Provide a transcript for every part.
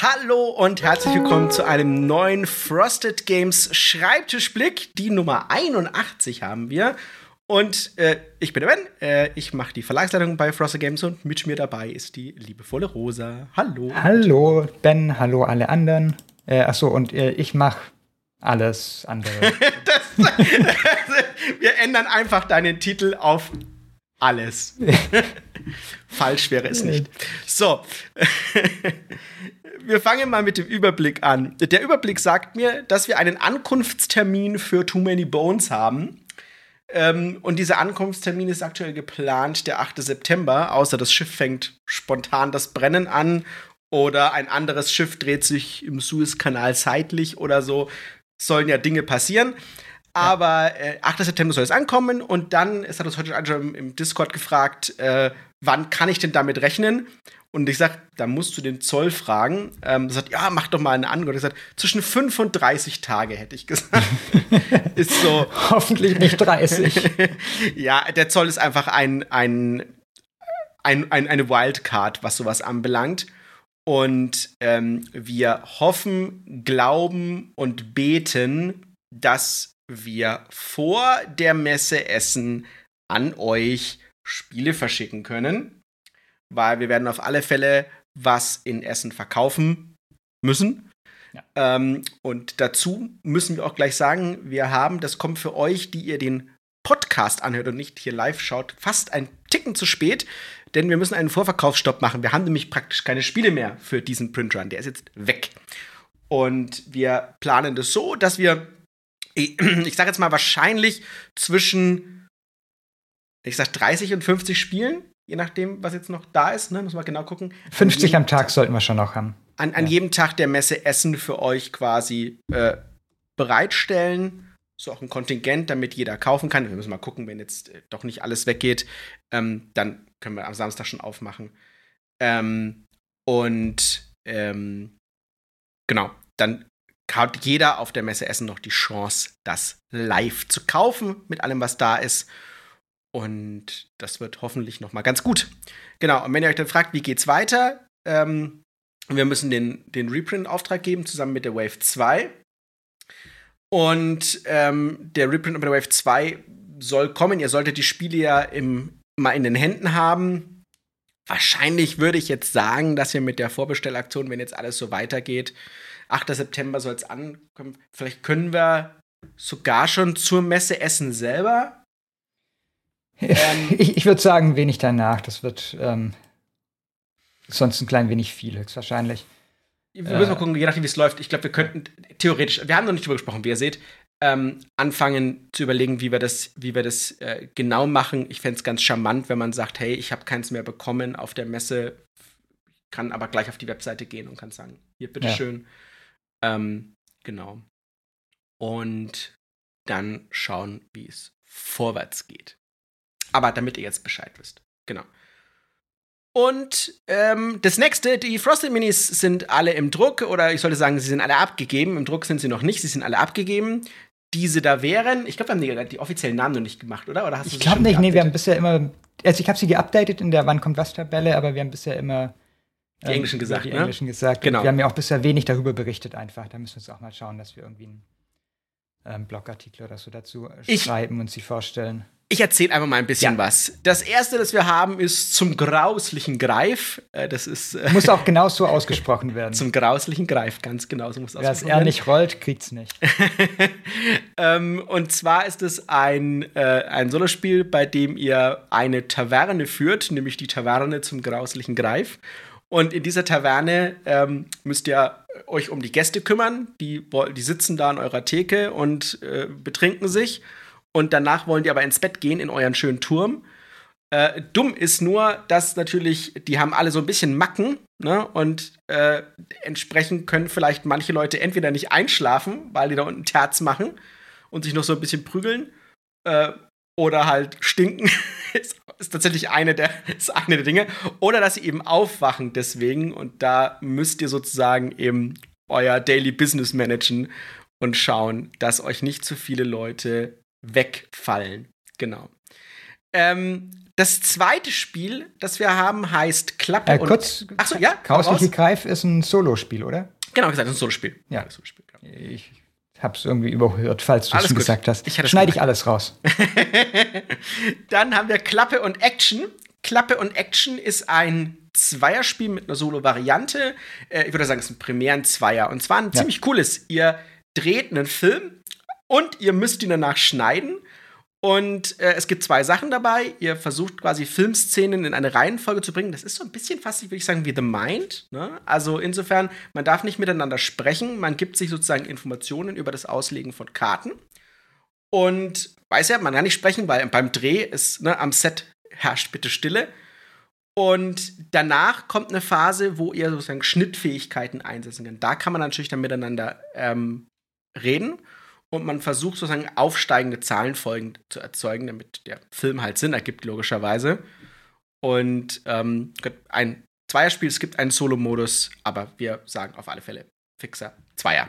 Hallo und herzlich willkommen zu einem neuen Frosted Games Schreibtischblick. Die Nummer 81 haben wir. Und äh, ich bin der Ben, äh, ich mache die Verlagsleitung bei Frosted Games und mit mir dabei ist die liebevolle Rosa. Hallo. Hallo Ben, hallo alle anderen. Äh, achso, und äh, ich mache alles andere. das, wir ändern einfach deinen Titel auf alles. Falsch wäre es nicht. So. wir fangen mal mit dem Überblick an. Der Überblick sagt mir, dass wir einen Ankunftstermin für Too Many Bones haben. Ähm, und dieser Ankunftstermin ist aktuell geplant, der 8. September, außer das Schiff fängt spontan das Brennen an oder ein anderes Schiff dreht sich im Suezkanal seitlich oder so. Sollen ja Dinge passieren. Aber äh, 8. September soll es ankommen und dann, es hat uns heute schon im Discord gefragt, äh, wann kann ich denn damit rechnen? Und ich sag, da musst du den Zoll fragen. Ähm, sagt, ja, mach doch mal eine Angabe. Ich sag, zwischen 35 Tage hätte ich gesagt. ist so. Hoffentlich nicht 30. ja, der Zoll ist einfach ein, ein, ein, ein, eine Wildcard, was sowas anbelangt. Und ähm, wir hoffen, glauben und beten, dass wir vor der Messe Essen an euch Spiele verschicken können, weil wir werden auf alle Fälle was in Essen verkaufen müssen. Ja. Ähm, und dazu müssen wir auch gleich sagen, wir haben, das kommt für euch, die ihr den Podcast anhört und nicht hier live schaut, fast ein Ticken zu spät, denn wir müssen einen Vorverkaufsstopp machen. Wir haben nämlich praktisch keine Spiele mehr für diesen Printrun. Der ist jetzt weg. Und wir planen das so, dass wir ich sage jetzt mal wahrscheinlich zwischen, ich sag 30 und 50 Spielen, je nachdem, was jetzt noch da ist, ne? muss man genau gucken. 50 am Tag sollten wir schon noch haben. An, an ja. jedem Tag der Messe Essen für euch quasi äh, bereitstellen. So auch ein Kontingent, damit jeder kaufen kann. Wir müssen mal gucken, wenn jetzt äh, doch nicht alles weggeht, ähm, dann können wir am Samstag schon aufmachen. Ähm, und ähm, genau, dann hat jeder auf der Messe Essen noch die Chance, das live zu kaufen mit allem, was da ist. Und das wird hoffentlich noch mal ganz gut. Genau, und wenn ihr euch dann fragt, wie geht's weiter, ähm, wir müssen den, den Reprint-Auftrag geben, zusammen mit der Wave 2. Und ähm, der Reprint der Wave 2 soll kommen. Ihr solltet die Spiele ja im, mal in den Händen haben. Wahrscheinlich würde ich jetzt sagen, dass wir mit der Vorbestellaktion, wenn jetzt alles so weitergeht, 8. September soll es ankommen. Vielleicht können wir sogar schon zur Messe Essen selber. Ähm, ich, ich würde sagen, wenig danach. Das wird ähm, sonst ein klein wenig viel, höchstwahrscheinlich. Wir müssen äh, mal gucken, je nachdem, wie es läuft. Ich glaube, wir könnten theoretisch, wir haben noch nicht drüber gesprochen, wie ihr seht, ähm, anfangen zu überlegen, wie wir das, wie wir das äh, genau machen. Ich fände es ganz charmant, wenn man sagt, hey, ich habe keins mehr bekommen auf der Messe, kann aber gleich auf die Webseite gehen und kann sagen, hier, bitteschön. Ja. Ähm, genau. Und dann schauen, wie es vorwärts geht. Aber damit ihr jetzt Bescheid wisst. Genau. Und ähm, das nächste, die Frosted Minis sind alle im Druck, oder ich sollte sagen, sie sind alle abgegeben. Im Druck sind sie noch nicht, sie sind alle abgegeben. Diese da wären, ich glaube, wir haben die, die, offiziellen Namen noch nicht gemacht, oder? oder hast ich glaube nicht, nee, wir haben bisher immer, also ich habe sie geupdatet in der Wann kommt was Tabelle, aber wir haben bisher immer die Englischen ähm, gesagt, die ne? Englischen gesagt. Genau. Wir haben ja auch bisher wenig darüber berichtet einfach. Da müssen wir uns auch mal schauen, dass wir irgendwie einen ähm, Blogartikel oder so dazu ich, schreiben und sie vorstellen. Ich erzähle einfach mal ein bisschen ja. was. Das erste, das wir haben, ist zum grauslichen Greif. Äh, das ist äh, muss auch genau so ausgesprochen werden. zum grauslichen Greif, ganz genau so muss Wer es er nicht rollt, kriegt's nicht. ähm, und zwar ist es ein äh, ein Solospiel, bei dem ihr eine Taverne führt, nämlich die Taverne zum grauslichen Greif. Und in dieser Taverne ähm, müsst ihr euch um die Gäste kümmern. Die, die sitzen da an eurer Theke und äh, betrinken sich. Und danach wollen die aber ins Bett gehen in euren schönen Turm. Äh, dumm ist nur, dass natürlich, die haben alle so ein bisschen Macken, ne? Und äh, entsprechend können vielleicht manche Leute entweder nicht einschlafen, weil die da unten Terz machen und sich noch so ein bisschen prügeln. Äh, oder halt stinken. ist, ist, tatsächlich eine der, ist eine der Dinge. Oder dass sie eben aufwachen deswegen. Und da müsst ihr sozusagen eben euer Daily Business managen und schauen, dass euch nicht zu viele Leute wegfallen. Genau. Ähm, das zweite Spiel, das wir haben, heißt Klappe äh, kurz, und. Achso, ja. Chaosliche Greif ist ein Solospiel, oder? Genau gesagt, ein Solospiel. Ja. Ein Solospiel, genau. Ich hab's irgendwie überhört, falls du es gesagt hast. Ich Schneide ich alles raus. Dann haben wir Klappe und Action. Klappe und Action ist ein Zweierspiel mit einer Solo-Variante. Äh, ich würde sagen, es ist ein primären Zweier. Und zwar ein ja. ziemlich cooles. Ihr dreht einen Film und ihr müsst ihn danach schneiden. Und äh, es gibt zwei Sachen dabei. Ihr versucht quasi Filmszenen in eine Reihenfolge zu bringen. Das ist so ein bisschen fast, würde ich sagen, wie The Mind. Ne? Also insofern, man darf nicht miteinander sprechen. Man gibt sich sozusagen Informationen über das Auslegen von Karten. Und weiß ja, man kann nicht sprechen, weil beim Dreh ist ne, am Set herrscht bitte Stille. Und danach kommt eine Phase, wo ihr sozusagen Schnittfähigkeiten einsetzen könnt. Da kann man natürlich dann miteinander ähm, reden und man versucht sozusagen aufsteigende Zahlenfolgen zu erzeugen, damit der Film halt Sinn ergibt, logischerweise. Und ähm, ein Zweierspiel, es gibt einen Solo-Modus, aber wir sagen auf alle Fälle fixer Zweier.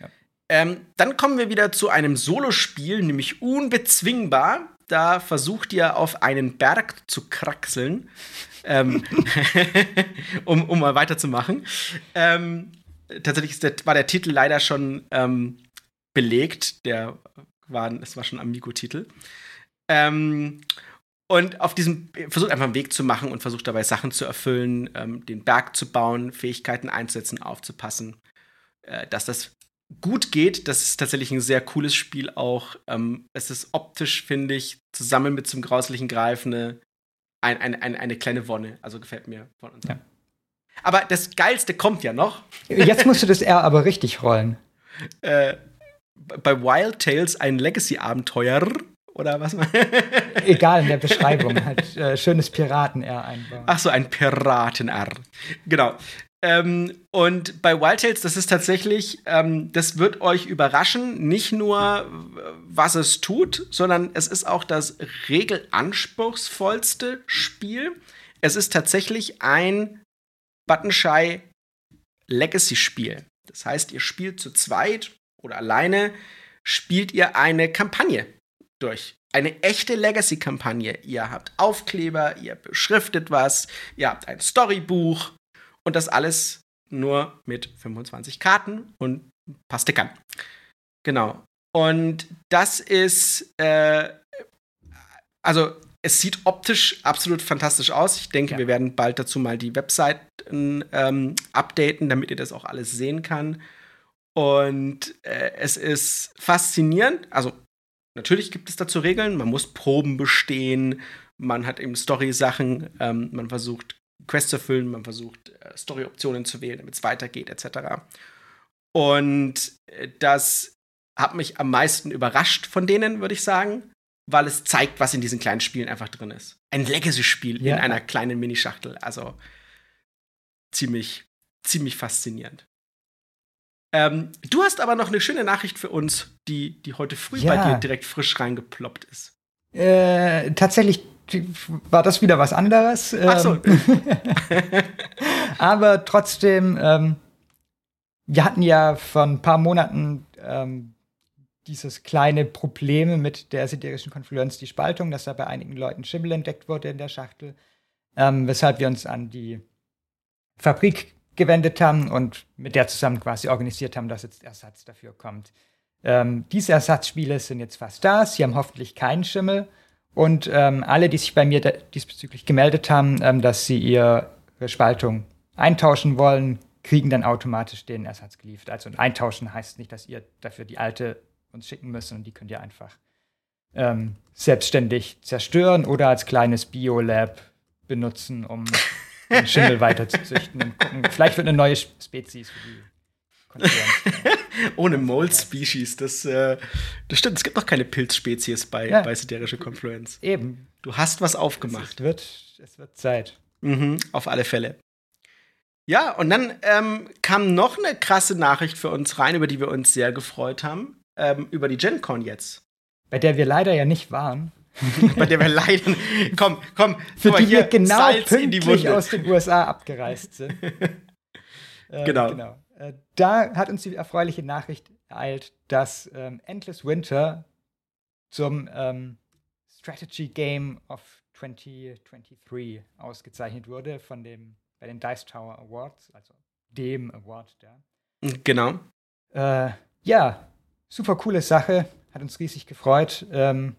Ja. Ähm, dann kommen wir wieder zu einem Solospiel, nämlich Unbezwingbar. Da versucht ihr auf einen Berg zu kraxeln, ähm, um, um mal weiterzumachen. Ähm, tatsächlich der, war der Titel leider schon ähm, belegt. Der war, es war schon Amigo-Titel. Ähm, und auf diesem versucht einfach einen Weg zu machen und versucht dabei Sachen zu erfüllen, ähm, den Berg zu bauen, Fähigkeiten einzusetzen, aufzupassen, äh, dass das gut geht. Das ist tatsächlich ein sehr cooles Spiel auch. Ähm, es ist optisch, finde ich, zusammen mit zum grauslichen Greifen eine, ein, ein, ein, eine kleine Wonne. Also gefällt mir von uns. Ja. Aber das Geilste kommt ja noch. Jetzt musst du das R aber richtig rollen. äh, bei Wild Tales ein Legacy-Abenteuer oder was? Egal, in der Beschreibung. halt äh, schönes Piraten-R einbauen. Ach so, ein Piraten-R. Genau. Ähm, und bei Wild Tales, das ist tatsächlich, ähm, das wird euch überraschen, nicht nur, was es tut, sondern es ist auch das regelanspruchsvollste Spiel. Es ist tatsächlich ein Buttonshy Legacy-Spiel. Das heißt, ihr spielt zu zweit oder alleine spielt ihr eine Kampagne durch. Eine echte Legacy-Kampagne. Ihr habt Aufkleber, ihr beschriftet was, ihr habt ein Storybuch und das alles nur mit 25 Karten und ein paar Stickern. Genau. Und das ist, äh, also es sieht optisch absolut fantastisch aus. Ich denke, ja. wir werden bald dazu mal die Webseiten ähm, updaten, damit ihr das auch alles sehen kann. Und äh, es ist faszinierend. Also, natürlich gibt es dazu Regeln. Man muss Proben bestehen. Man hat eben Story-Sachen. Ähm, man versucht, Quests zu erfüllen. Man versucht, äh, Story-Optionen zu wählen, damit es weitergeht, etc. Und äh, das hat mich am meisten überrascht von denen, würde ich sagen, weil es zeigt, was in diesen kleinen Spielen einfach drin ist. Ein Legacy-Spiel ja. in einer kleinen Minischachtel. Also ziemlich, ziemlich faszinierend. Ähm, du hast aber noch eine schöne Nachricht für uns, die, die heute früh ja. bei dir direkt frisch reingeploppt ist. Äh, tatsächlich war das wieder was anderes. Ach so. Ähm, aber trotzdem, ähm, wir hatten ja vor ein paar Monaten ähm, dieses kleine Problem mit der siderischen Konfluenz, die Spaltung, dass da bei einigen Leuten Schimmel entdeckt wurde in der Schachtel, ähm, weshalb wir uns an die Fabrik gewendet haben und mit der zusammen quasi organisiert haben, dass jetzt Ersatz dafür kommt. Ähm, diese Ersatzspiele sind jetzt fast da. Sie haben hoffentlich keinen Schimmel. Und ähm, alle, die sich bei mir diesbezüglich gemeldet haben, ähm, dass sie ihre Spaltung eintauschen wollen, kriegen dann automatisch den Ersatz geliefert. Also eintauschen heißt nicht, dass ihr dafür die alte uns schicken müsst, und die könnt ihr einfach ähm, selbstständig zerstören oder als kleines Biolab benutzen, um den Schimmel weiter zu züchten und gucken. Vielleicht wird eine neue Spezies für die Ohne Mold-Species, das, äh, das stimmt. Es gibt noch keine Pilzspezies bei, ja. bei Siderische Confluence. Eben. Du hast was aufgemacht. Es wird, es wird Zeit. Mhm, auf alle Fälle. Ja, und dann ähm, kam noch eine krasse Nachricht für uns rein, über die wir uns sehr gefreut haben. Ähm, über die GenCon jetzt. Bei der wir leider ja nicht waren. bei der wir leider. Komm, komm, für die wir genau Salz pünktlich aus den USA abgereist sind. äh, genau. genau. Äh, da hat uns die erfreuliche Nachricht ereilt, dass ähm, Endless Winter zum ähm, Strategy Game of 2023 ausgezeichnet wurde von dem, bei den Dice Tower Awards, also dem Award da. Genau. Äh, ja, super coole Sache, hat uns riesig gefreut. Ähm,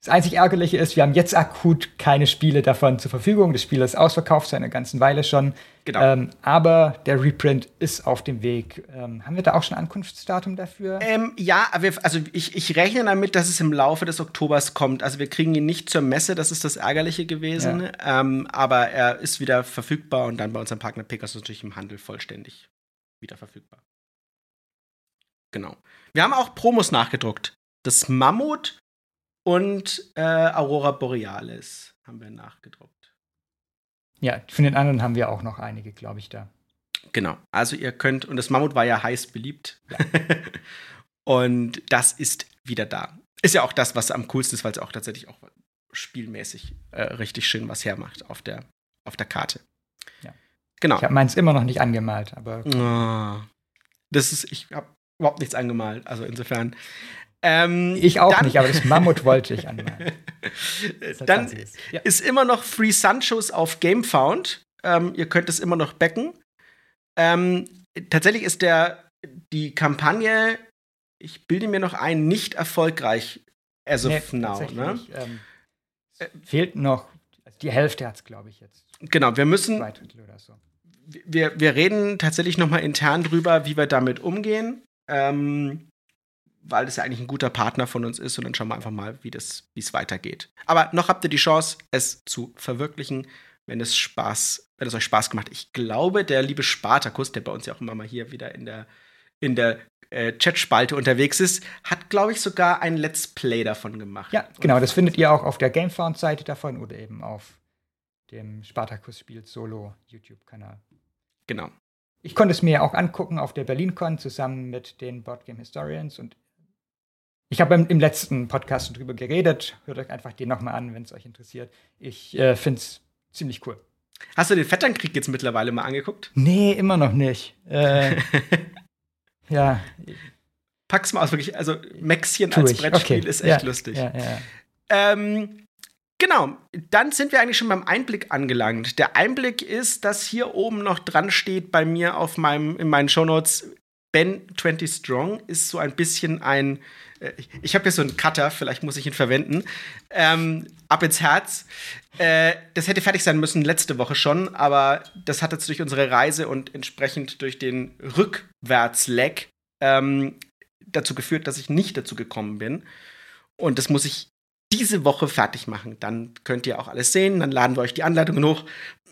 das einzig Ärgerliche ist, wir haben jetzt akut keine Spiele davon zur Verfügung. Das Spiel ist ausverkauft seit einer ganzen Weile schon. Genau. Ähm, aber der Reprint ist auf dem Weg. Ähm, haben wir da auch schon Ankunftsdatum dafür? Ähm, ja, wir, also ich, ich rechne damit, dass es im Laufe des Oktobers kommt. Also wir kriegen ihn nicht zur Messe, das ist das Ärgerliche gewesen. Ja. Ähm, aber er ist wieder verfügbar und dann bei unserem Partner Pegasus natürlich im Handel vollständig wieder verfügbar. Genau. Wir haben auch Promos nachgedruckt. Das Mammut und äh, Aurora Borealis haben wir nachgedruckt. Ja, von den anderen haben wir auch noch einige, glaube ich, da. Genau. Also ihr könnt, und das Mammut war ja heiß beliebt. Ja. und das ist wieder da. Ist ja auch das, was am coolsten ist, weil es auch tatsächlich auch spielmäßig äh, richtig schön was hermacht auf der, auf der Karte. Ja. Genau. Ich habe meins immer noch nicht angemalt, aber. Oh, das ist, ich habe überhaupt nichts angemalt. Also insofern. Ähm, ich auch dann, nicht, aber das Mammut wollte ich anmalen. dann ja. ist immer noch Free Sanchos auf GameFound. Ähm, ihr könnt es immer noch backen. Ähm, tatsächlich ist der, die Kampagne, ich bilde mir noch ein, nicht erfolgreich as of nee, now. Ne? Ähm, fehlt noch, also die Hälfte hat es, glaube ich, jetzt. Genau, wir müssen. So. Wir, wir reden tatsächlich noch mal intern drüber, wie wir damit umgehen. Ähm, weil das ja eigentlich ein guter Partner von uns ist und dann schauen wir einfach mal, wie es weitergeht. Aber noch habt ihr die Chance, es zu verwirklichen, wenn es Spaß, wenn es euch Spaß gemacht. Ich glaube, der liebe Spartakus, der bei uns ja auch immer mal hier wieder in der in der äh, Chatspalte unterwegs ist, hat, glaube ich, sogar ein Let's Play davon gemacht. Ja, genau, das findet ihr auch auf der Gamefound-Seite davon oder eben auf dem Spartakus spielt Solo YouTube-Kanal. Genau. Ich konnte es mir auch angucken auf der BerlinCon zusammen mit den Boardgame Historians und ich habe im, letzten Podcast darüber geredet. Hört euch einfach den nochmal an, wenn es euch interessiert. Ich äh, finde es ziemlich cool. Hast du den Vetternkrieg jetzt mittlerweile mal angeguckt? Nee, immer noch nicht. Äh, ja. Pack's mal aus, wirklich. Also, Maxchen als. Brettspiel okay. ist echt ja, lustig. Ja, ja. Ähm, genau, dann sind wir eigentlich schon beim Einblick angelangt. Der Einblick ist, dass hier oben noch dran steht bei mir auf meinem, in meinen Shownotes, Ben 20 Strong ist so ein bisschen ein äh, ich habe hier so einen Cutter, vielleicht muss ich ihn verwenden. Ähm, ab ins Herz. Äh, das hätte fertig sein müssen letzte Woche schon, aber das hat jetzt durch unsere Reise und entsprechend durch den Rückwärtsleck ähm, dazu geführt, dass ich nicht dazu gekommen bin. Und das muss ich diese Woche fertig machen. Dann könnt ihr auch alles sehen. Dann laden wir euch die Anleitungen hoch.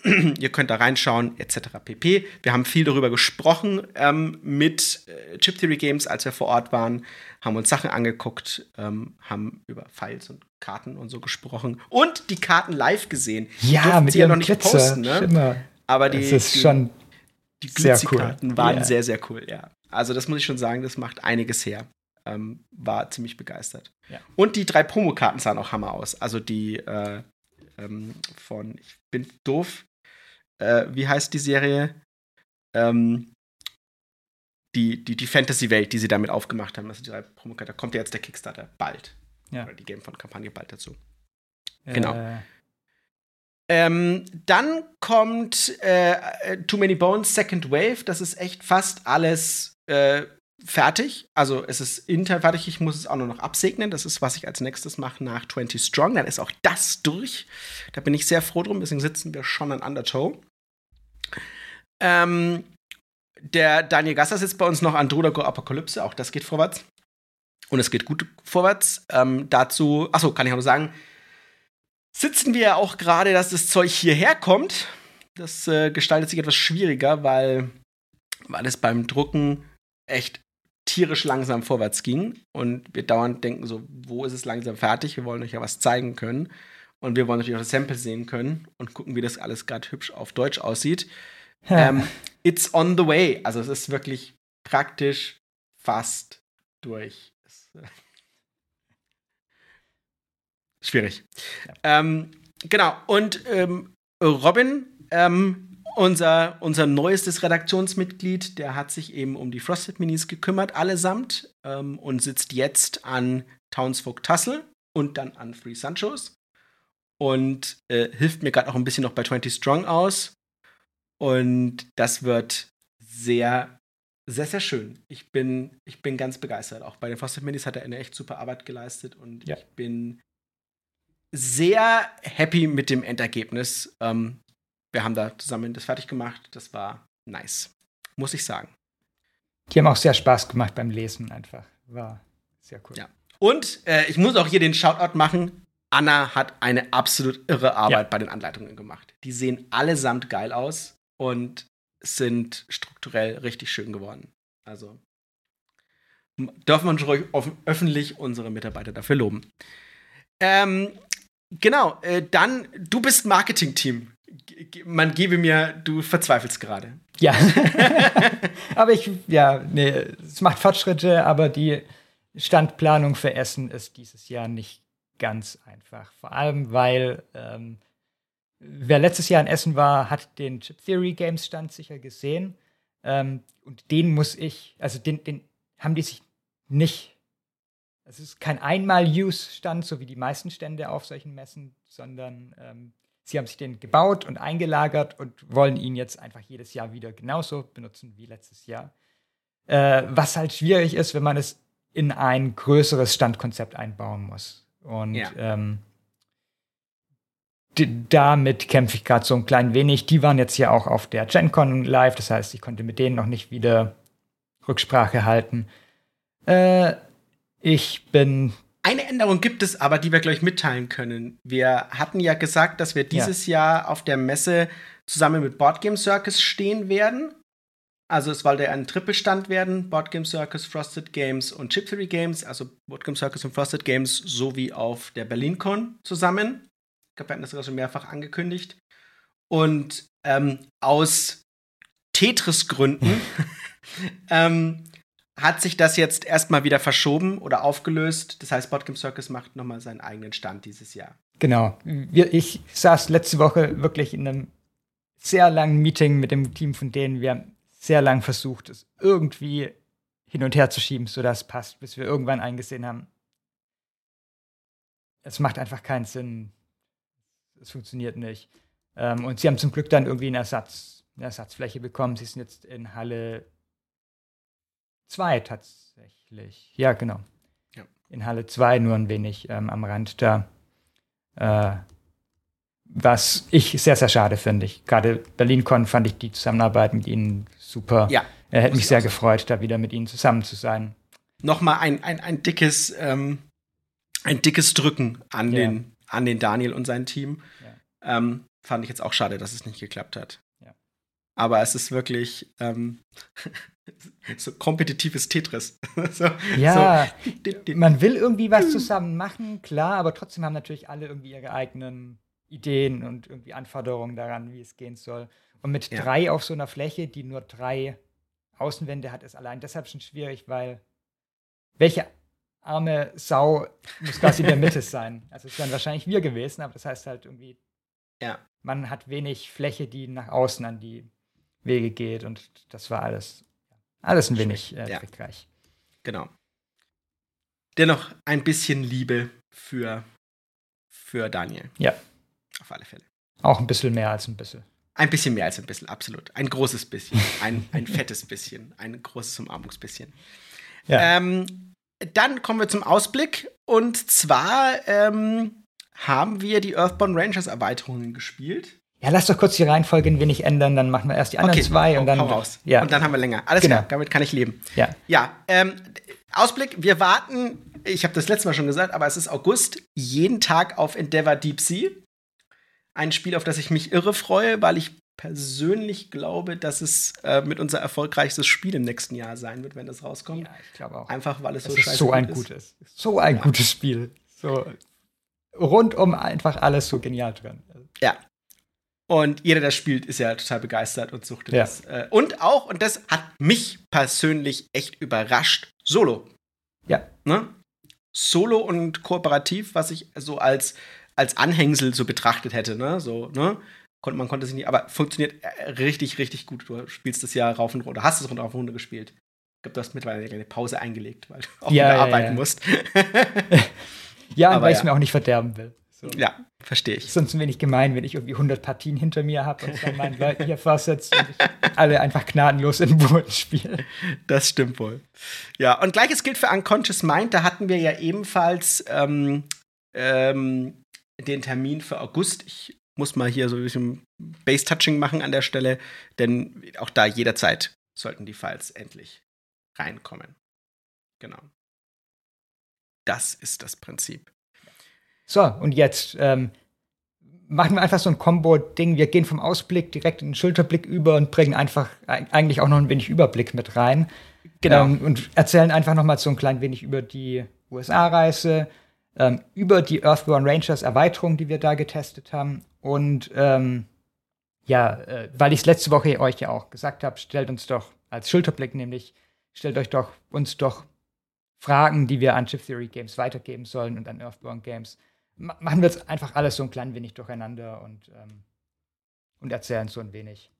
ihr könnt da reinschauen, etc. pp. Wir haben viel darüber gesprochen ähm, mit äh, Chip Theory Games, als wir vor Ort waren, haben uns Sachen angeguckt, ähm, haben über Files und Karten und so gesprochen und die Karten live gesehen. Ja, mit sie ja noch nicht Glitzer, posten, ne? Aber die, das ist schon die, die Glitzy-Karten cool. waren yeah. sehr, sehr cool, ja. Also das muss ich schon sagen, das macht einiges her. Ähm, war ziemlich begeistert. Ja. Und die drei Promokarten sahen auch Hammer aus. Also die äh, ähm, von Ich bin doof. Äh, wie heißt die Serie? Ähm, die, die, die Fantasy-Welt, die sie damit aufgemacht haben. Also die drei Promokarten. Da kommt ja jetzt der Kickstarter bald. Ja. Oder die Game von Kampagne bald dazu. Genau. Äh. Ähm, dann kommt äh, äh, Too Many Bones Second Wave. Das ist echt fast alles äh, fertig. Also es ist intern fertig. Ich muss es auch nur noch absegnen. Das ist, was ich als nächstes mache nach 20 Strong. Dann ist auch das durch. Da bin ich sehr froh drum. Deswegen sitzen wir schon an Undertow. Ähm, der Daniel Gasser sitzt bei uns noch an Drudago Apokalypse. Auch das geht vorwärts. Und es geht gut vorwärts. Ähm, dazu, achso, kann ich auch noch sagen, sitzen wir ja auch gerade, dass das Zeug hierher kommt. Das äh, gestaltet sich etwas schwieriger, weil, weil es beim Drucken echt tierisch langsam vorwärts ging und wir dauernd denken so, wo ist es langsam fertig? Wir wollen euch ja was zeigen können und wir wollen natürlich auch das Sample sehen können und gucken, wie das alles gerade hübsch auf Deutsch aussieht. ähm, it's on the way. Also es ist wirklich praktisch fast durch. Äh, schwierig. Ja. Ähm, genau. Und ähm, Robin ähm, unser, unser neuestes Redaktionsmitglied, der hat sich eben um die Frosted Minis gekümmert, allesamt, ähm, und sitzt jetzt an Townsfolk Tassel. und dann an Free Sanchos. Und äh, hilft mir gerade auch ein bisschen noch bei 20 Strong aus. Und das wird sehr, sehr, sehr schön. Ich bin, ich bin ganz begeistert. Auch bei den Frosted Minis hat er eine echt super Arbeit geleistet und ja. ich bin sehr happy mit dem Endergebnis. Ähm, wir haben da zusammen das fertig gemacht. Das war nice, muss ich sagen. Die haben auch sehr Spaß gemacht beim Lesen einfach. War sehr cool. Ja. Und äh, ich muss auch hier den Shoutout machen. Anna hat eine absolut irre Arbeit ja. bei den Anleitungen gemacht. Die sehen allesamt geil aus und sind strukturell richtig schön geworden. Also dürfen wir ruhig öffentlich unsere Mitarbeiter dafür loben. Ähm, genau, äh, dann, du bist Marketing-Team. Man gebe mir, du verzweifelst gerade. Ja. aber ich, ja, nee, es macht Fortschritte, aber die Standplanung für Essen ist dieses Jahr nicht ganz einfach. Vor allem, weil ähm, wer letztes Jahr in Essen war, hat den Chip Theory Games Stand sicher gesehen. Ähm, und den muss ich, also den, den haben die sich nicht. Es ist kein Einmal-Use-Stand, so wie die meisten Stände auf solchen Messen, sondern ähm, sie haben sich den gebaut und eingelagert und wollen ihn jetzt einfach jedes Jahr wieder genauso benutzen wie letztes Jahr. Äh, was halt schwierig ist, wenn man es in ein größeres Standkonzept einbauen muss. Und ja. ähm, damit kämpfe ich gerade so ein klein wenig. Die waren jetzt ja auch auf der GenCon live, das heißt, ich konnte mit denen noch nicht wieder Rücksprache halten. Äh, ich bin. Eine Änderung gibt es aber, die wir gleich mitteilen können. Wir hatten ja gesagt, dass wir dieses ja. Jahr auf der Messe zusammen mit Board Game Circus stehen werden. Also es sollte ein Trippelstand werden, Board Game Circus, Frosted Games und Chip Theory Games, also Board Game Circus und Frosted Games sowie auf der BerlinCon zusammen. Ich glaube, wir hatten das schon mehrfach angekündigt. Und ähm, aus Tetris-Gründen ähm, hat sich das jetzt erstmal wieder verschoben oder aufgelöst. Das heißt, Board Game Circus macht nochmal seinen eigenen Stand dieses Jahr. Genau. Ich saß letzte Woche wirklich in einem sehr langen Meeting mit dem Team von denen. Wir sehr lang versucht, es irgendwie hin und her zu schieben, sodass es passt, bis wir irgendwann eingesehen haben, es macht einfach keinen Sinn. Es funktioniert nicht. Ähm, und sie haben zum Glück dann irgendwie einen Ersatz, eine Ersatzfläche bekommen. Sie sind jetzt in Halle 2 tatsächlich. Ja, genau. Ja. In Halle 2 nur ein wenig ähm, am Rand da. Äh, was ich sehr, sehr schade finde. Gerade BerlinCon fand ich die Zusammenarbeit mit ihnen super. Ja. Er hätte mich sehr gefreut, da wieder mit ihnen zusammen zu sein. Nochmal ein, ein, ein dickes, ähm, ein dickes Drücken an, ja. den, an den Daniel und sein Team. Ja. Ähm, fand ich jetzt auch schade, dass es nicht geklappt hat. Ja. Aber es ist wirklich ähm, so kompetitives Tetris. so, ja, so. man will irgendwie was zusammen machen, klar, aber trotzdem haben natürlich alle irgendwie ihre eigenen Ideen und irgendwie Anforderungen daran, wie es gehen soll. Und mit ja. drei auf so einer Fläche, die nur drei Außenwände hat, ist allein deshalb schon schwierig, weil welche arme Sau muss quasi in der Mitte sein? Also es wären wahrscheinlich wir gewesen, aber das heißt halt irgendwie, ja. man hat wenig Fläche, die nach außen an die Wege geht und das war alles, alles ein wenig äh, ja. trickreich. Genau. Dennoch ein bisschen Liebe für, für Daniel. Ja. Auf alle Fälle. Auch ein bisschen mehr als ein bisschen. Ein bisschen mehr als ein bisschen, absolut. Ein großes bisschen. Ein, ein fettes bisschen. Ein großes Umarmungsbisschen. Ja. Ähm, dann kommen wir zum Ausblick. Und zwar ähm, haben wir die Earthbound Rangers Erweiterungen gespielt. Ja, lass doch kurz die Reihenfolge ein wenig ändern, dann machen wir erst die anderen okay, zwei und dann. Raus. Ja. Und dann haben wir länger. Alles genau. klar, damit kann ich leben. Ja. Ja, ähm, Ausblick, wir warten, ich habe das letzte Mal schon gesagt, aber es ist August, jeden Tag auf Endeavor Deep Sea ein Spiel, auf das ich mich irre freue, weil ich persönlich glaube, dass es äh, mit unser erfolgreichstes Spiel im nächsten Jahr sein wird, wenn das rauskommt. Ja, ich glaube auch. Einfach, weil es so scheiße ist so ein gutes, so ein ja. gutes Spiel. So rundum einfach alles so genial drin. Ja. Und jeder, der spielt, ist ja total begeistert und sucht ja. das. Äh, und auch, und das hat mich persönlich echt überrascht, Solo. Ja. Ne? Solo und kooperativ, was ich so als als Anhängsel so betrachtet hätte, ne? So, ne? man konnte sich nicht, aber funktioniert äh, richtig, richtig gut. Du spielst das ja rauf und runter, hast es runter auf und runter gespielt. Ich glaube, du hast mittlerweile eine kleine Pause eingelegt, weil du auch ja, wieder ja, arbeiten ja. musst. Ja, weil ich es mir auch nicht verderben will. So. Ja, verstehe ich. Sonst ein wenig gemein, wenn ich irgendwie 100 Partien hinter mir habe und dann meinen Leuten hier vorsetze und ich alle einfach gnadenlos in den Boden spiele. Das stimmt wohl. Ja, und gleiches gilt für Unconscious Mind. Da hatten wir ja ebenfalls ähm, ähm, den Termin für August. Ich muss mal hier so ein bisschen Base-Touching machen an der Stelle, denn auch da jederzeit sollten die Files endlich reinkommen. Genau. Das ist das Prinzip. So, und jetzt ähm, machen wir einfach so ein Combo-Ding. Wir gehen vom Ausblick direkt in den Schulterblick über und bringen einfach eigentlich auch noch ein wenig Überblick mit rein. Genau. Ähm, und erzählen einfach noch mal so ein klein wenig über die USA-Reise, ähm, über die Earthborn Rangers Erweiterung, die wir da getestet haben. Und ähm, ja, äh, weil ich es letzte Woche euch ja auch gesagt habe, stellt uns doch als Schulterblick nämlich, stellt euch doch uns doch Fragen, die wir an Chip Theory Games weitergeben sollen und an Earthborn Games machen wir jetzt einfach alles so ein klein wenig durcheinander und, ähm, und erzählen so ein wenig,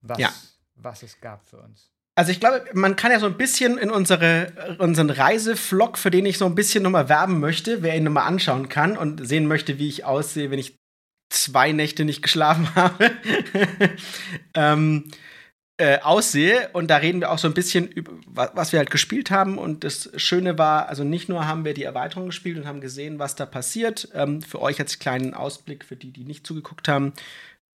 was, ja. was es gab für uns. Also ich glaube, man kann ja so ein bisschen in unsere, unseren Reisevlog, für den ich so ein bisschen nochmal werben möchte, wer ihn nochmal anschauen kann und sehen möchte, wie ich aussehe, wenn ich zwei Nächte nicht geschlafen habe. ähm, äh, aussehe. Und da reden wir auch so ein bisschen über, was wir halt gespielt haben. Und das Schöne war, also nicht nur haben wir die Erweiterung gespielt und haben gesehen, was da passiert. Ähm, für euch als kleinen Ausblick, für die, die nicht zugeguckt haben.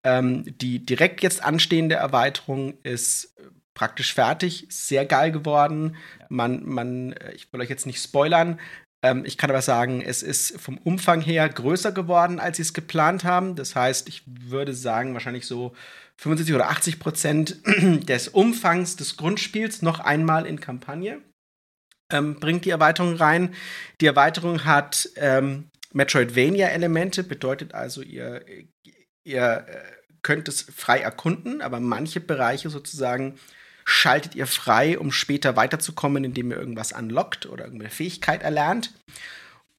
Ähm, die direkt jetzt anstehende Erweiterung ist praktisch fertig, sehr geil geworden. Man, man, äh, ich will euch jetzt nicht spoilern. Ähm, ich kann aber sagen, es ist vom Umfang her größer geworden, als sie es geplant haben. Das heißt, ich würde sagen, wahrscheinlich so 75 oder 80 Prozent des Umfangs des Grundspiels noch einmal in Kampagne. Ähm, bringt die Erweiterung rein. Die Erweiterung hat ähm, Metroidvania-Elemente, bedeutet also, ihr, ihr äh, könnt es frei erkunden, aber manche Bereiche sozusagen schaltet ihr frei, um später weiterzukommen, indem ihr irgendwas unlockt oder irgendeine Fähigkeit erlernt.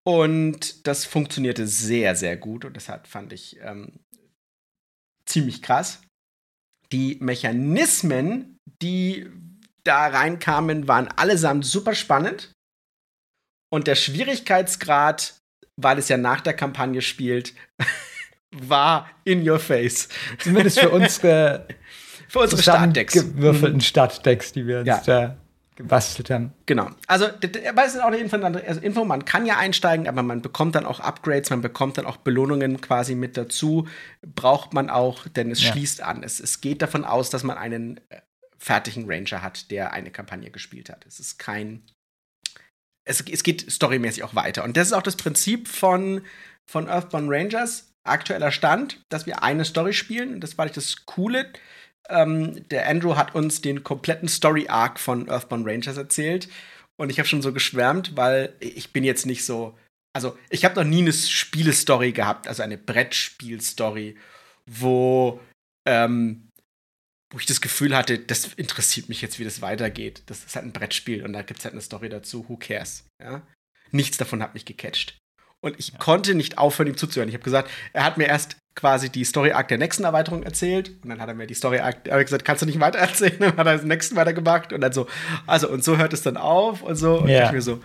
Und das funktionierte sehr, sehr gut und deshalb fand ich ähm, ziemlich krass. Die Mechanismen, die da reinkamen, waren allesamt super spannend. Und der Schwierigkeitsgrad, weil es ja nach der Kampagne spielt, war in your face. Zumindest für unsere, für unsere Startdecks. gewürfelten mhm. Startdecks, die wir jetzt ja. da gebastelt haben. Genau. Also, aber es ist auch eine Info, also Info, man kann ja einsteigen, aber man bekommt dann auch Upgrades, man bekommt dann auch Belohnungen quasi mit dazu. Braucht man auch, denn es ja. schließt an. Es, es geht davon aus, dass man einen äh, fertigen Ranger hat, der eine Kampagne gespielt hat. Es ist kein. Es, es geht storymäßig auch weiter. Und das ist auch das Prinzip von, von Earthbound Rangers. Aktueller Stand, dass wir eine Story spielen. Und das war das Coole ähm, der Andrew hat uns den kompletten Story-Arc von Earthbound Rangers erzählt. Und ich habe schon so geschwärmt, weil ich bin jetzt nicht so. Also, ich habe noch nie eine Spielestory gehabt, also eine Brettspielstory, wo, ähm, wo ich das Gefühl hatte, das interessiert mich jetzt, wie das weitergeht. Das ist halt ein Brettspiel und da gibt es halt eine Story dazu. Who cares? Ja? Nichts davon hat mich gecatcht. Und ich ja. konnte nicht aufhören, ihm zuzuhören. Ich habe gesagt, er hat mir erst quasi die Story-Arc der nächsten Erweiterung erzählt. Und dann hat er mir die Story-Arc, er hat gesagt, kannst du nicht weiter erzählen? Dann hat er den nächsten weitergemacht. Und dann so, also, und so hört es dann auf und so. Und ja. ich mir so,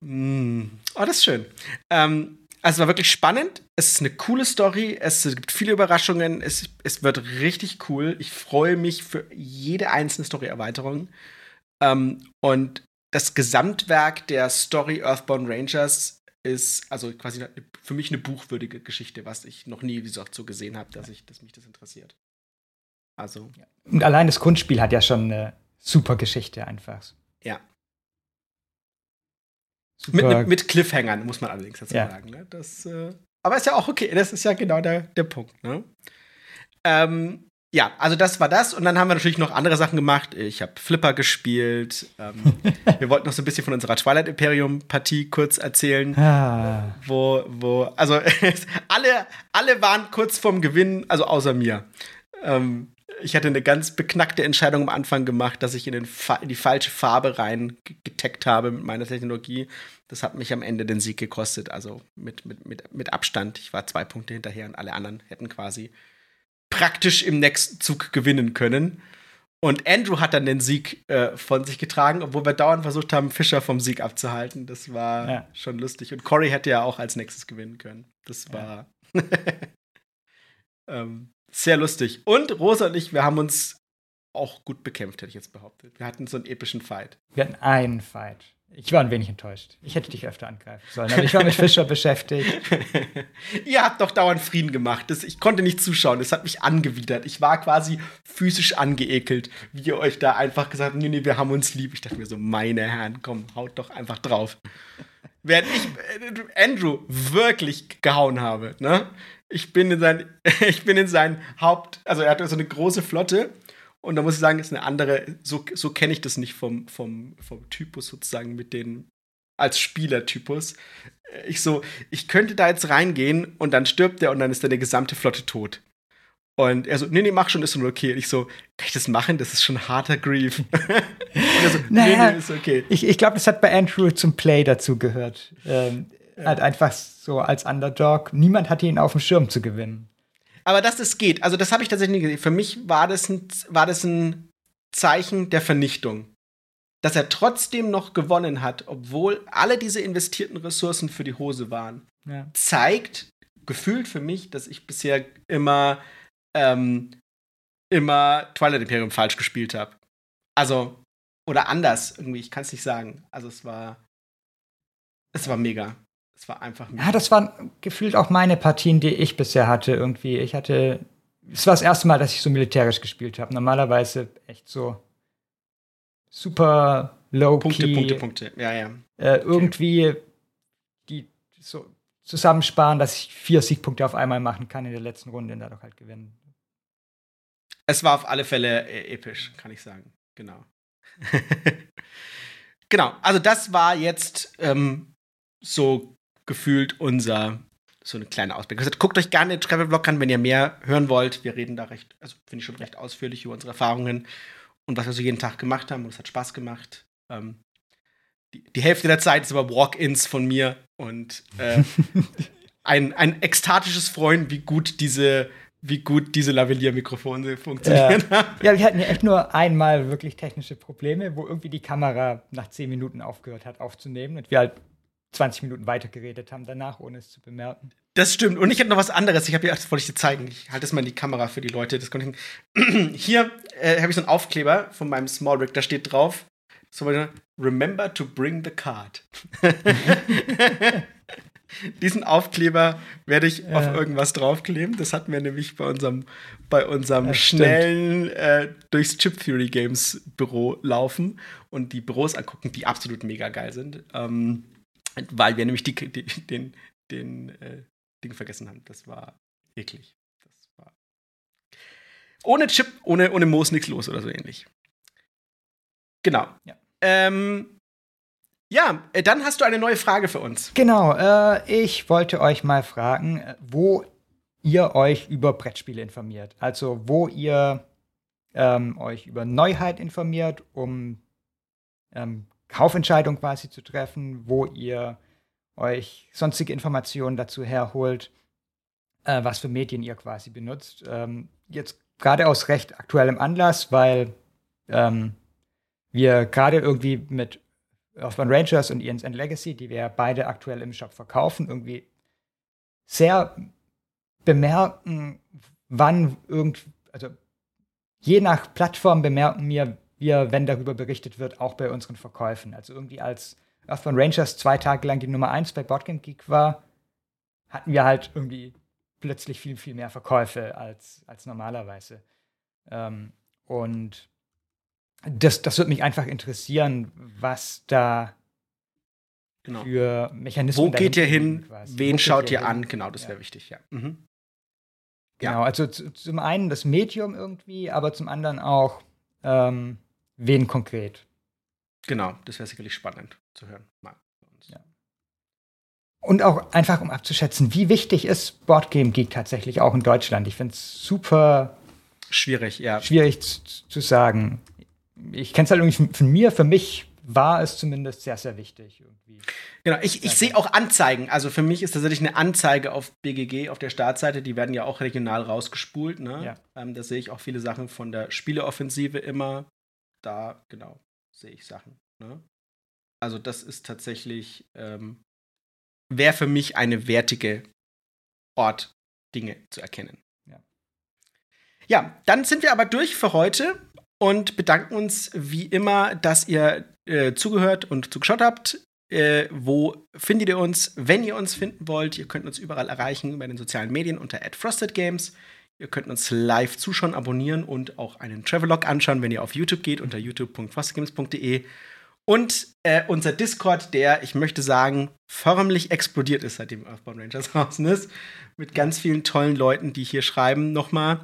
mm, oh, das ist schön. Ähm, also, es war wirklich spannend. Es ist eine coole Story. Es gibt viele Überraschungen. Es, es wird richtig cool. Ich freue mich für jede einzelne Story-Erweiterung. Ähm, und das Gesamtwerk der Story Earthbound Rangers ist also quasi für mich eine buchwürdige Geschichte, was ich noch nie, wie gesagt, so gesehen habe, dass, dass mich das interessiert. Also. Und allein das Kunstspiel hat ja schon eine super Geschichte einfach. Ja. Mit, mit, mit, Cliffhangern, muss man allerdings dazu ja. sagen. Ne? Das, äh, aber ist ja auch okay, das ist ja genau der, der Punkt. Ne? Ähm, ja, also das war das. Und dann haben wir natürlich noch andere Sachen gemacht. Ich habe Flipper gespielt. Ähm, wir wollten noch so ein bisschen von unserer Twilight Imperium-Partie kurz erzählen. Ah. Wo, wo, also alle, alle waren kurz vorm Gewinn, also außer mir. Ähm, ich hatte eine ganz beknackte Entscheidung am Anfang gemacht, dass ich in, den in die falsche Farbe rein getaggt habe mit meiner Technologie. Das hat mich am Ende den Sieg gekostet, also mit, mit, mit, mit Abstand. Ich war zwei Punkte hinterher und alle anderen hätten quasi praktisch im nächsten Zug gewinnen können. Und Andrew hat dann den Sieg äh, von sich getragen, obwohl wir dauernd versucht haben, Fischer vom Sieg abzuhalten. Das war ja. schon lustig. Und Corey hätte ja auch als nächstes gewinnen können. Das war ja. ähm, sehr lustig. Und Rosa und ich, wir haben uns auch gut bekämpft, hätte ich jetzt behauptet. Wir hatten so einen epischen Fight. Wir hatten einen Fight. Ich war ein wenig enttäuscht. Ich hätte dich öfter angreifen sollen, aber ich war mit Fischer beschäftigt. Ihr habt doch dauernd Frieden gemacht. Das, ich konnte nicht zuschauen. Das hat mich angewidert. Ich war quasi physisch angeekelt, wie ihr euch da einfach gesagt habt, nee, nee, wir haben uns lieb. Ich dachte mir so, meine Herren, komm, haut doch einfach drauf. Während ich äh, Andrew wirklich gehauen habe, ne? Ich bin in sein, ich bin in sein Haupt, also er hatte so eine große Flotte und da muss ich sagen, ist eine andere, so, so kenne ich das nicht vom, vom, vom Typus sozusagen mit den, als Spielertypus. Äh, ich so, ich könnte da jetzt reingehen und dann stirbt der und dann ist deine gesamte Flotte tot. Und er so, nee, nee, mach schon, ist schon okay. Und ich so, kann ich das machen? Das ist schon harter Grief. und er so, naja, nee, nee, ist okay. Ich, ich glaube, das hat bei Andrew zum Play dazu gehört. Ähm, ja. Halt einfach so als Underdog. Niemand hatte ihn auf dem Schirm zu gewinnen. Aber dass das geht, also das habe ich tatsächlich nie gesehen. Für mich war das, ein, war das ein Zeichen der Vernichtung. Dass er trotzdem noch gewonnen hat, obwohl alle diese investierten Ressourcen für die Hose waren, ja. zeigt gefühlt für mich, dass ich bisher immer, ähm, immer Twilight Imperium falsch gespielt habe. Also, oder anders irgendwie, ich kann es nicht sagen. Also es war, es war mega. Es war einfach. Ja, das waren gefühlt auch meine Partien, die ich bisher hatte. Irgendwie, ich hatte. Es war das erste Mal, dass ich so militärisch gespielt habe. Normalerweise echt so super low Punkte, key. Punkte, Punkte. Ja, ja. Äh, irgendwie okay. die so zusammensparen, dass ich vier Siegpunkte auf einmal machen kann in der letzten Runde und dadurch halt gewinnen. Es war auf alle Fälle äh, episch, kann ich sagen. Genau. genau, also das war jetzt ähm, so gefühlt unser so eine kleine Ausblick. Also, guckt euch gerne den Travel-Vlog an, wenn ihr mehr hören wollt. Wir reden da recht, also finde ich schon recht ausführlich über unsere Erfahrungen und was wir so jeden Tag gemacht haben. Und es hat Spaß gemacht. Ähm, die, die, Hälfte der Zeit ist aber Walk-ins von mir und äh, ein, ein ekstatisches Freuen, wie gut diese wie gut diese Lavalier-Mikrofone funktionieren. Ja. ja, wir hatten ja echt nur einmal wirklich technische Probleme, wo irgendwie die Kamera nach zehn Minuten aufgehört hat aufzunehmen und wir halt 20 Minuten weitergeredet haben danach, ohne es zu bemerken. Das stimmt. Und ich habe noch was anderes. Ich habe ja, das wollte ich dir zeigen. Ich halte es mal in die Kamera für die Leute. Das ich Hier äh, habe ich so einen Aufkleber von meinem Small Rig. Da steht drauf: so, Remember to bring the card. Diesen Aufkleber werde ich ja. auf irgendwas draufkleben. Das hatten wir nämlich bei unserem, bei unserem schnellen äh, durchs Chip Theory Games Büro laufen und die Büros angucken, die absolut mega geil sind. Ähm, weil wir nämlich die, die, den, den äh, Ding vergessen haben. Das war eklig. Das war ohne Chip, ohne, ohne Moos nichts los oder so ähnlich. Genau. Ja. Ähm, ja, äh, dann hast du eine neue Frage für uns. Genau, äh, ich wollte euch mal fragen, äh, wo ihr euch über Brettspiele informiert. Also wo ihr ähm, euch über Neuheit informiert, um ähm, Kaufentscheidung quasi zu treffen, wo ihr euch sonstige Informationen dazu herholt, äh, was für Medien ihr quasi benutzt. Ähm, jetzt gerade aus recht aktuellem Anlass, weil ähm, wir gerade irgendwie mit Earthbound Rangers und Ian's End Legacy, die wir beide aktuell im Shop verkaufen, irgendwie sehr bemerken, wann irgend, also je nach Plattform bemerken wir, wir, wenn darüber berichtet wird, auch bei unseren Verkäufen. Also irgendwie als Earthbound Rangers zwei Tage lang die Nummer 1 bei Boardgame Geek war, hatten wir halt irgendwie plötzlich viel, viel mehr Verkäufe als, als normalerweise. Ähm, und das, das würde mich einfach interessieren, was da genau. für Mechanismen Wo geht ihr hin? Wen Wo schaut ihr an? Genau, das wäre ja. wichtig, ja. Mhm. Genau, also zum einen das Medium irgendwie, aber zum anderen auch ähm, wen konkret. Genau, das wäre sicherlich spannend zu hören. Mal ja. Und auch einfach, um abzuschätzen, wie wichtig ist Boardgame Geek tatsächlich auch in Deutschland. Ich finde es super schwierig, ja. Schwierig zu, zu sagen. Ich kenne es halt irgendwie von, von, mir, für mich war es zumindest sehr, sehr wichtig irgendwie. Genau, ich, ich sehe auch Anzeigen. Also für mich ist tatsächlich eine Anzeige auf BGG auf der Startseite. Die werden ja auch regional rausgespult. Ne? Ja. Ähm, da sehe ich auch viele Sachen von der Spieleoffensive immer. Da, genau, sehe ich Sachen. Ne? Also das ist tatsächlich, ähm, wäre für mich eine wertige Ort, Dinge zu erkennen. Ja. Ja, dann sind wir aber durch für heute und bedanken uns wie immer, dass ihr äh, zugehört und zugeschaut habt. Äh, wo findet ihr uns? Wenn ihr uns finden wollt, ihr könnt uns überall erreichen bei den sozialen Medien unter @frostedgames. Ihr könnt uns live zuschauen, abonnieren und auch einen Travelog anschauen, wenn ihr auf YouTube geht unter youtube.frostedgames.de. Und äh, unser Discord, der, ich möchte sagen, förmlich explodiert ist, seitdem Earthbound Rangers draußen ist. Mit ganz vielen tollen Leuten, die hier schreiben, nochmal.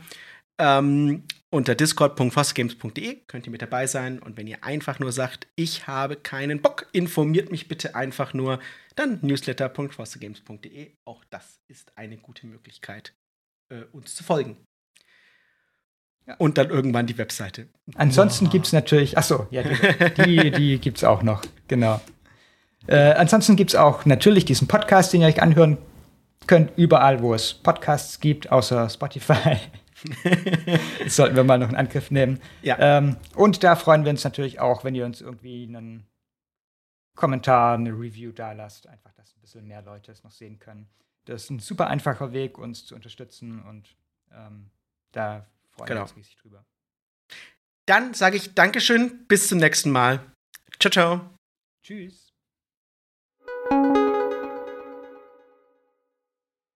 Ähm, unter discord.fossgames.de könnt ihr mit dabei sein. Und wenn ihr einfach nur sagt, ich habe keinen Bock, informiert mich bitte einfach nur, dann newsletter.fostergames.de. Auch das ist eine gute Möglichkeit, äh, uns zu folgen. Ja. Und dann irgendwann die Webseite. Ansonsten gibt es natürlich, achso, ja, die, die, die gibt es auch noch, genau. Äh, ansonsten gibt es auch natürlich diesen Podcast, den ihr euch anhören könnt, überall, wo es Podcasts gibt, außer Spotify. das sollten wir mal noch in Angriff nehmen. Ja. Ähm, und da freuen wir uns natürlich auch, wenn ihr uns irgendwie einen Kommentar, eine Review da lasst. Einfach, dass ein bisschen mehr Leute es noch sehen können. Das ist ein super einfacher Weg, uns zu unterstützen und ähm, da freuen Genau. wir uns riesig drüber. Dann sage ich Dankeschön, bis zum nächsten Mal. Ciao, ciao. Tschüss.